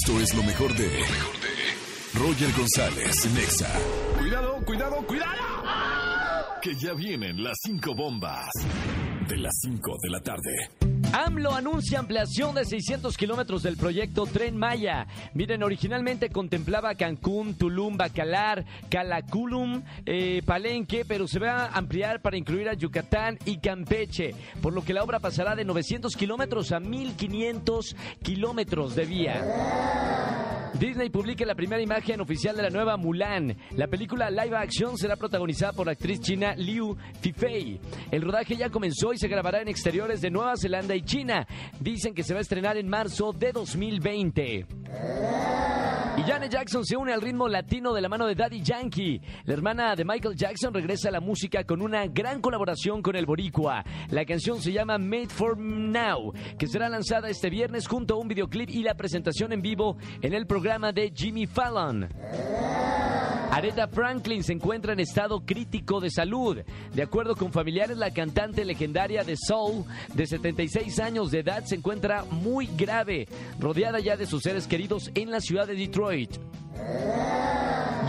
Esto es lo mejor de. Roger González, Nexa. Cuidado, cuidado, cuidado. Que ya vienen las cinco bombas. De las 5 de la tarde. AMLO anuncia ampliación de 600 kilómetros del proyecto Tren Maya. Miren, originalmente contemplaba Cancún, Tulum, Bacalar, Calaculum, eh, Palenque, pero se va a ampliar para incluir a Yucatán y Campeche, por lo que la obra pasará de 900 kilómetros a 1500 kilómetros de vía. Disney publica la primera imagen oficial de la nueva Mulan. La película live action será protagonizada por la actriz china Liu Fifei. El rodaje ya comenzó y se grabará en exteriores de Nueva Zelanda y China. Dicen que se va a estrenar en marzo de 2020. Y Janet Jackson se une al ritmo latino de la mano de Daddy Yankee. La hermana de Michael Jackson regresa a la música con una gran colaboración con el Boricua. La canción se llama Made for Now, que será lanzada este viernes junto a un videoclip y la presentación en vivo en el programa de Jimmy Fallon. Aretha Franklin se encuentra en estado crítico de salud. De acuerdo con familiares, la cantante legendaria de soul de 76 años de edad se encuentra muy grave, rodeada ya de sus seres queridos en la ciudad de Detroit.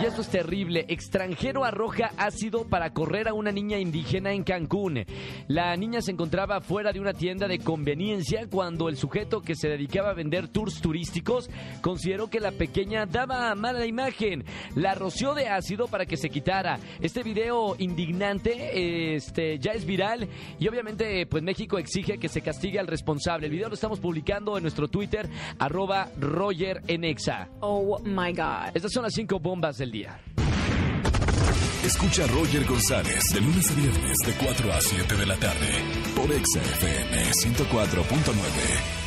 Y esto es terrible. Extranjero arroja ácido para correr a una niña indígena en Cancún. La niña se encontraba fuera de una tienda de conveniencia cuando el sujeto que se dedicaba a vender tours turísticos consideró que la pequeña daba mala imagen. La roció de ácido para que se quitara. Este video indignante este, ya es viral y obviamente pues México exige que se castigue al responsable. El video lo estamos publicando en nuestro Twitter, arroba Roger Oh my God. Estas son las cinco bombas del día. Escucha a Roger González de lunes a viernes de 4 a 7 de la tarde por Exa FM 104.9.